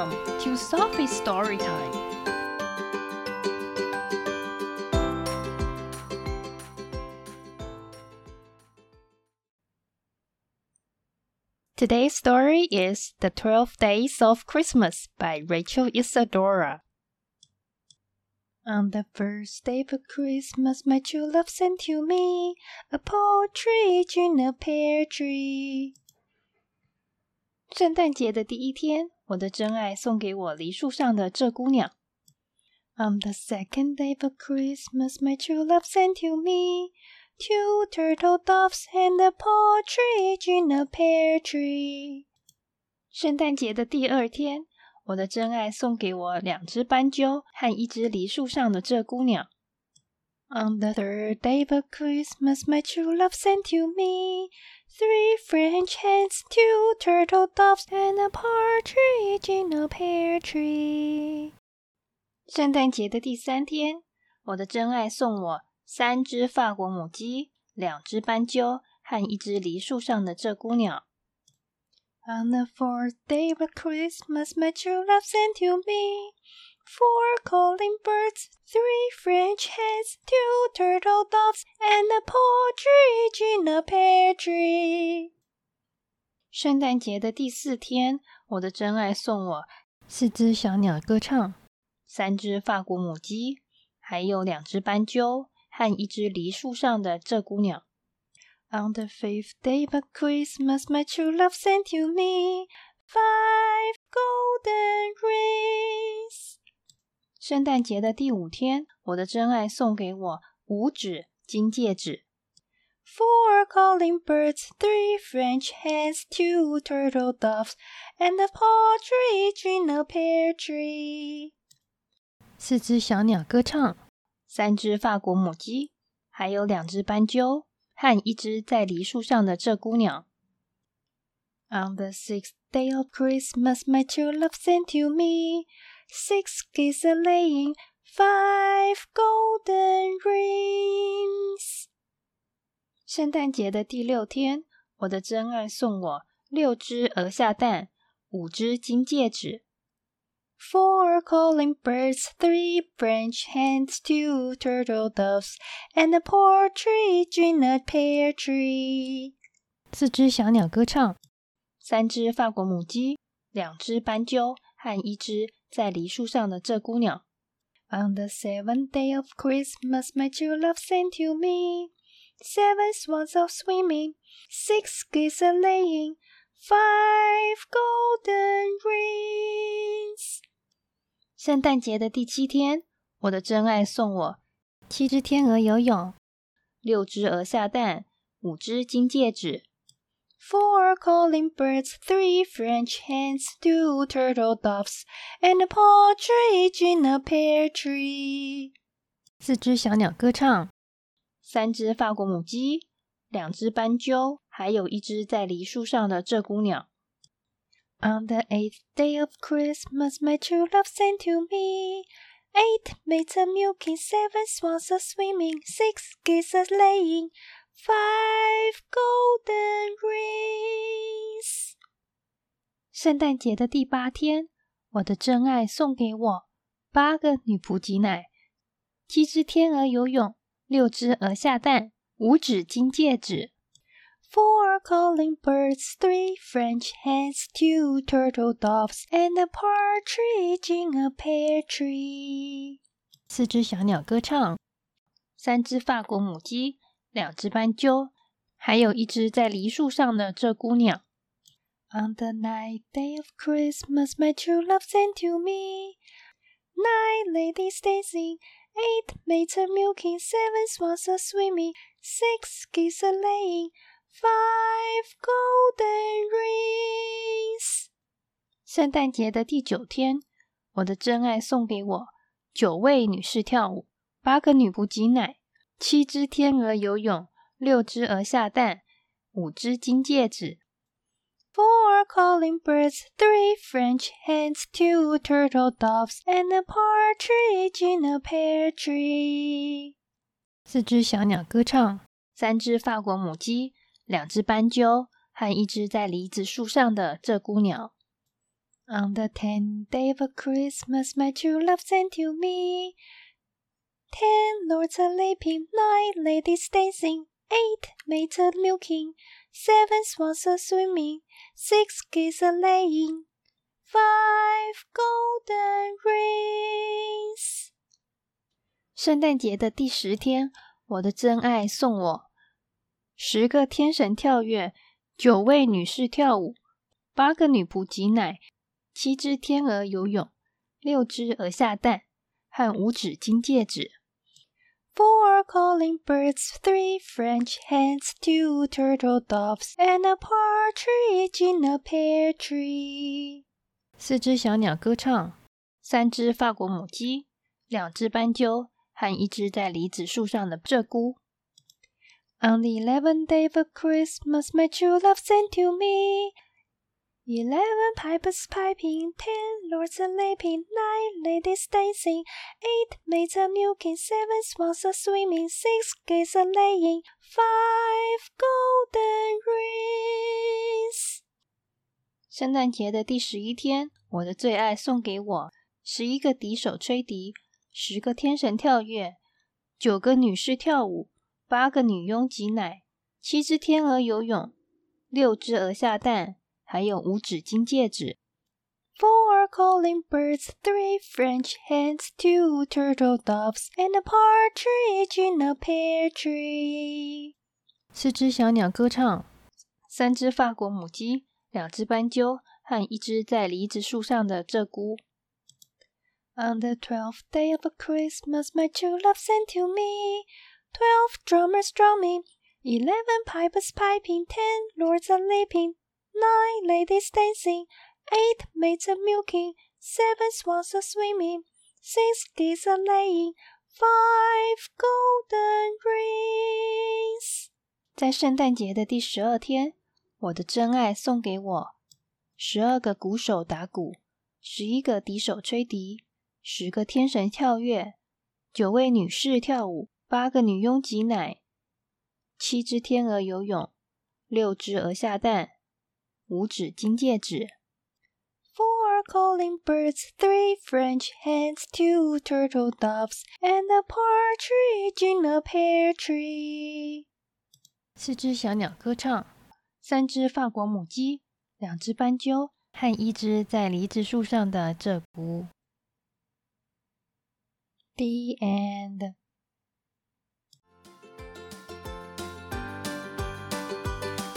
Welcome to Sophie's Story Time. Today's story is The Twelve Days of Christmas by Rachel Isadora. On the first day of Christmas, my true love sent to me a partridge in a pear tree. 圣诞节的第一天， 我的真爱送给我梨树上的这姑娘。On the second day of Christmas, my true love sent to me two turtle doves and a partridge in a pear tree。圣诞节的第二天，我的真爱送给我两只斑鸠和一只梨树上的这姑娘。On the third day of Christmas, my true love sent to me three French hens, two turtle doves, and a partridge in a pear tree。圣诞节的第三天，我的真爱送我三只法国母鸡、两只斑鸠和一只梨树上的这姑娘。On the fourth day of Christmas, my true love sent to me four calling birds, three French hens, two turtle doves, and a partridge in a pear tree。圣诞节的第四天，我的真爱送我四只小鸟歌唱，三只法国母鸡，还有两只斑鸠和一只梨树上的这姑娘。On the fifth day of Christmas, my true love sent to me 圣诞节的第五天，我的真爱送给我五指金戒指。Four calling birds, three French hens, two turtle doves, and a partridge in a pear tree。四只小鸟歌唱，三只法国母鸡，还有两只斑鸠。和一只在梨树上的这姑娘。On the sixth day of Christmas, my true love sent to me six geese a laying, five golden rings。圣诞节的第六天，我的真爱送我六只鹅下蛋，五只金戒指。Four calling birds, three French hens, two turtle doves, and a partridge in a pear tree。四只小鸟歌唱，三只法国母鸡，两只斑鸠和一只在梨树上的这姑娘。On the seventh day of Christmas, my true love sent to me seven swans of swimming, six geese a laying, five golden rings。圣诞节的第七天，我的真爱送我七只天鹅游泳，六只鹅下蛋，五只金戒指。Four calling birds, three French hens, two turtle doves, and a partridge in a pear tree。四只小鸟歌唱，三只法国母鸡，两只斑鸠，还有一只在梨树上的这姑娘。On the eighth day of Christmas, my true love sent to me eight maids a milking, seven swans a swimming, six geese a laying, five golden rings。圣诞节的第八天，我的真爱送给我八个女仆挤奶，七只天鹅游泳，六只鹅下蛋，五指金戒指。Four calling birds, three French hens, two turtle doves, and a partridge in a pear tree。四只小鸟歌唱，三只法国母鸡，两只斑鸠，还有一只在梨树上的这姑娘。On the ninth day of Christmas, my true love sent to me nine ladies dancing, eight maids a milking, seven swans a swimming, six geese a laying. Five golden rings。圣诞节的第九天，我的真爱送给我九位女士跳舞，八个女仆挤奶，七只天鹅游泳，六只鹅下蛋，五只金戒指。Four calling birds, three French hens, two turtle doves, and a partridge in a pear tree。四只小鸟歌唱，三只法国母鸡。两只斑鸠和一只在梨子树上的这姑娘。On the tenth day of Christmas, my true love sent to me. Ten lords are leaping, nine ladies dancing, eight maids milking, seven swans are swimming, six geese a laying, five golden rings. 圣诞节的第十天，我的真爱送我十个天神跳跃，九位女士跳舞，八个女仆挤奶。七只天鹅游泳，六只鹅下蛋，和五指金戒指。Four calling birds, three French hens, two turtle doves, and a partridge in a pear tree。四只小鸟歌唱，三只法国母鸡，两只斑鸠，和一只在梨子树上的鹧鸪。On the eleventh day of Christmas, my true love sent to me. Eleven pipers piping, ten lords a leaping, nine ladies dancing, eight maids a milking, seven swans a swimming, six geese a laying, five golden rings。圣诞节的第十一天，我的最爱送给我十一个笛手吹笛，十个天神跳跃，九个女士跳舞，八个女佣挤奶，七只天鹅游泳，六只鹅下蛋。还有五指金戒指。Four calling birds, three French hens, two turtle doves, and a partridge in a pear tree。四只小鸟歌唱，三只法国母鸡，两只斑鸠和一只在梨子树上的鹧鸪。On the twelfth day of Christmas, my true love sent to me twelve drummers drumming, eleven pipers piping, ten lords a leaping. Nine ladies dancing, eight maids a milking, seven swans a swimming, six geese a laying, five golden rings。在圣诞节的第十二天，我的真爱送给我十二个鼓手打鼓，十一个笛手吹笛，十个天神跳跃，九位女士跳舞，八个女佣挤奶，七只天鹅游泳，六只鹅下蛋。五指金戒指。Four calling birds, three French hens, two turtle doves, and a partridge in a pear tree。四只小鸟歌唱，三只法国母鸡，两只斑鸠和一只在梨子树上的鹧鸪。The end.